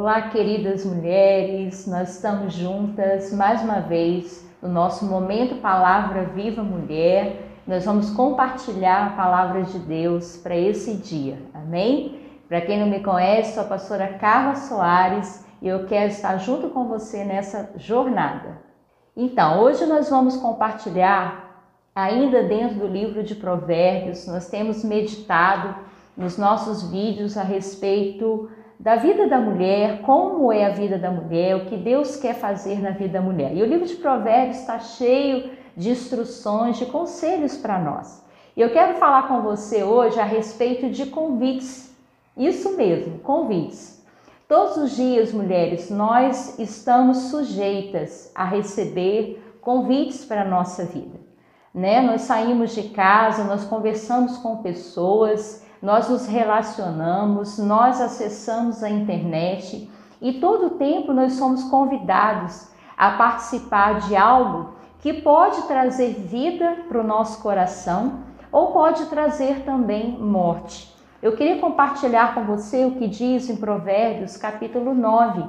Olá, queridas mulheres, nós estamos juntas mais uma vez no nosso momento Palavra Viva Mulher. Nós vamos compartilhar a palavra de Deus para esse dia, amém? Para quem não me conhece, sou a pastora Carla Soares e eu quero estar junto com você nessa jornada. Então, hoje nós vamos compartilhar, ainda dentro do livro de Provérbios, nós temos meditado nos nossos vídeos a respeito da vida da mulher, como é a vida da mulher, o que Deus quer fazer na vida da mulher. E o livro de Provérbios está cheio de instruções, de conselhos para nós. E eu quero falar com você hoje a respeito de convites. Isso mesmo, convites. Todos os dias, mulheres, nós estamos sujeitas a receber convites para a nossa vida. Né? Nós saímos de casa, nós conversamos com pessoas nós nos relacionamos, nós acessamos a internet e todo o tempo nós somos convidados a participar de algo que pode trazer vida para o nosso coração ou pode trazer também morte. Eu queria compartilhar com você o que diz em Provérbios, capítulo 9.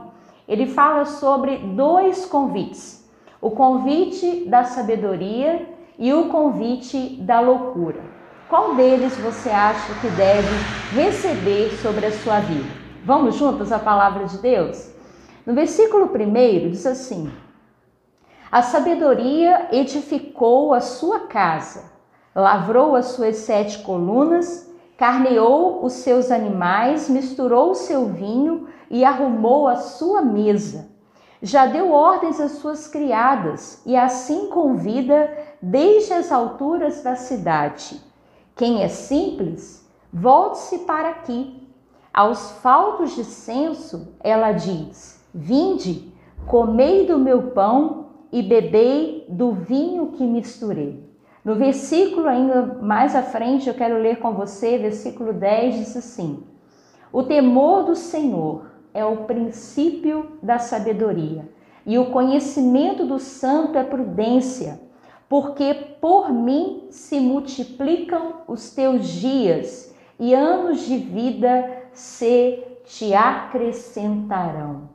Ele fala sobre dois convites: o convite da sabedoria e o convite da loucura. Qual deles você acha que deve receber sobre a sua vida? Vamos juntos à palavra de Deus? No versículo 1 diz assim: A sabedoria edificou a sua casa, lavrou as suas sete colunas, carneou os seus animais, misturou o seu vinho e arrumou a sua mesa. Já deu ordens às suas criadas e assim convida desde as alturas da cidade quem é simples, volte-se para aqui. Aos faltos de senso, ela diz: Vinde, comei do meu pão e bebei do vinho que misturei. No versículo ainda mais à frente, eu quero ler com você, versículo 10 diz assim: O temor do Senhor é o princípio da sabedoria, e o conhecimento do santo é prudência porque por mim se multiplicam os teus dias e anos de vida se te acrescentarão.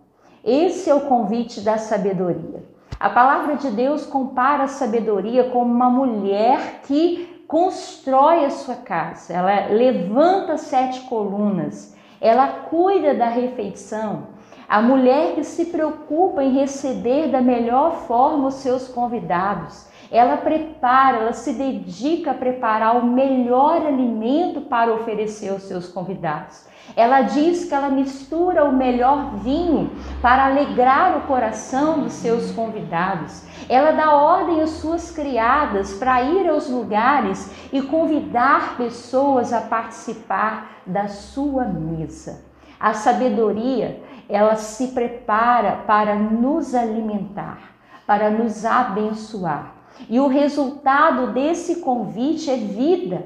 Esse é o convite da sabedoria. A palavra de Deus compara a sabedoria como uma mulher que constrói a sua casa, ela levanta sete colunas, ela cuida da refeição. A mulher que se preocupa em receber da melhor forma os seus convidados ela prepara, ela se dedica a preparar o melhor alimento para oferecer aos seus convidados. Ela diz que ela mistura o melhor vinho para alegrar o coração dos seus convidados. Ela dá ordem às suas criadas para ir aos lugares e convidar pessoas a participar da sua mesa. A sabedoria, ela se prepara para nos alimentar, para nos abençoar. E o resultado desse convite é vida.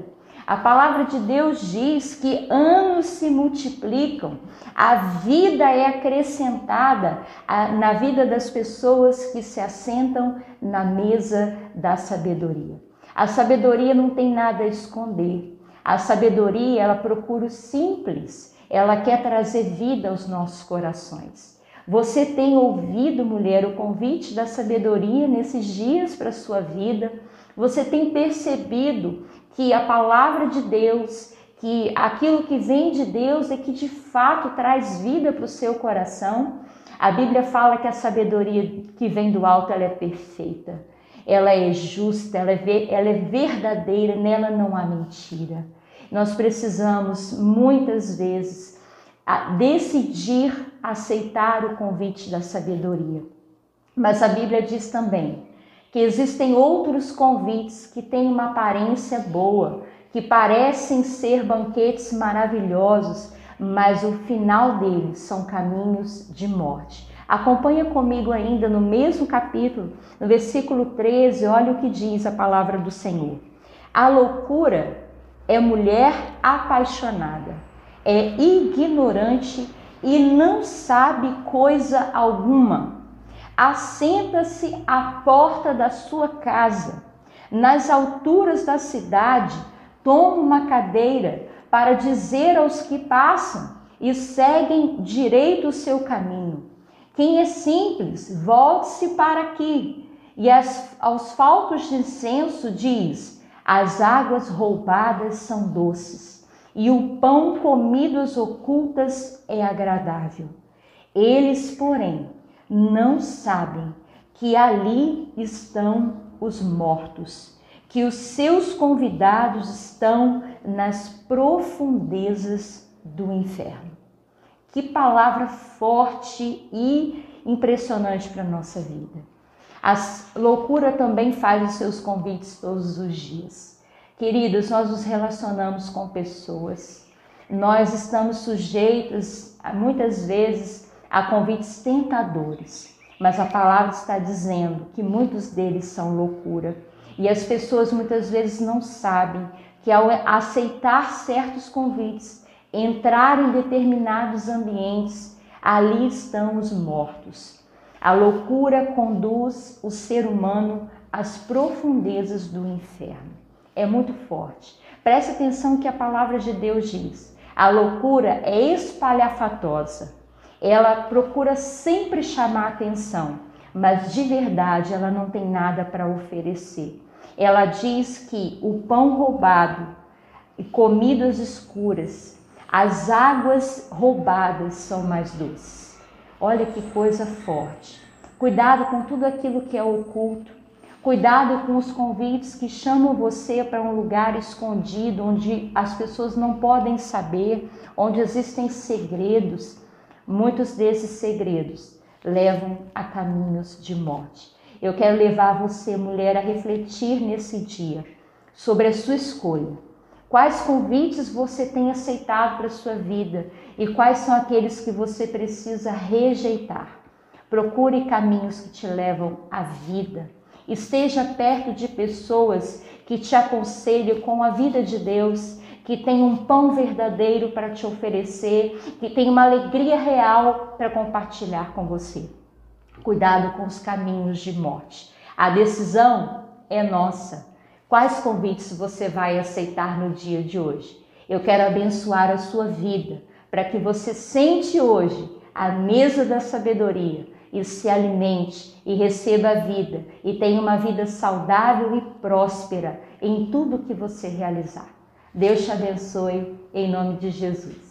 A palavra de Deus diz que anos se multiplicam, a vida é acrescentada na vida das pessoas que se assentam na mesa da sabedoria. A sabedoria não tem nada a esconder. A sabedoria, ela procura o simples, ela quer trazer vida aos nossos corações. Você tem ouvido, mulher, o convite da sabedoria nesses dias para a sua vida? Você tem percebido que a palavra de Deus, que aquilo que vem de Deus é que de fato traz vida para o seu coração? A Bíblia fala que a sabedoria que vem do alto ela é perfeita, ela é justa, ela é, ela é verdadeira, nela não há mentira. Nós precisamos muitas vezes decidir aceitar o convite da sabedoria. Mas a Bíblia diz também que existem outros convites que têm uma aparência boa, que parecem ser banquetes maravilhosos, mas o final deles são caminhos de morte. Acompanha comigo ainda no mesmo capítulo, no versículo 13, olha o que diz a palavra do Senhor. A loucura é mulher apaixonada, é ignorante e não sabe coisa alguma. Assenta-se à porta da sua casa, nas alturas da cidade, toma uma cadeira para dizer aos que passam: e seguem direito o seu caminho. Quem é simples, volte-se para aqui. E as, aos faltos de incenso diz: as águas roubadas são doces, e o pão comido às ocultas é agradável. Eles, porém, não sabem que ali estão os mortos, que os seus convidados estão nas profundezas do inferno. Que palavra forte e impressionante para a nossa vida. A loucura também faz os seus convites todos os dias. Queridos, nós nos relacionamos com pessoas. Nós estamos sujeitos, muitas vezes, a convites tentadores. Mas a palavra está dizendo que muitos deles são loucura. E as pessoas muitas vezes não sabem que ao aceitar certos convites, entrar em determinados ambientes, ali estão os mortos. A loucura conduz o ser humano às profundezas do inferno. É muito forte. Preste atenção que a palavra de Deus diz. A loucura é espalhafatosa. Ela procura sempre chamar atenção, mas de verdade ela não tem nada para oferecer. Ela diz que o pão roubado e comidas escuras as águas roubadas são mais doces. Olha que coisa forte. Cuidado com tudo aquilo que é oculto. Cuidado com os convites que chamam você para um lugar escondido, onde as pessoas não podem saber, onde existem segredos. Muitos desses segredos levam a caminhos de morte. Eu quero levar você, mulher, a refletir nesse dia sobre a sua escolha Quais convites você tem aceitado para a sua vida e quais são aqueles que você precisa rejeitar? Procure caminhos que te levam à vida. Esteja perto de pessoas que te aconselham com a vida de Deus, que tem um pão verdadeiro para te oferecer, que tem uma alegria real para compartilhar com você. Cuidado com os caminhos de morte. A decisão é nossa. Quais convites você vai aceitar no dia de hoje? Eu quero abençoar a sua vida para que você sente hoje a mesa da sabedoria e se alimente e receba a vida e tenha uma vida saudável e próspera em tudo que você realizar. Deus te abençoe em nome de Jesus.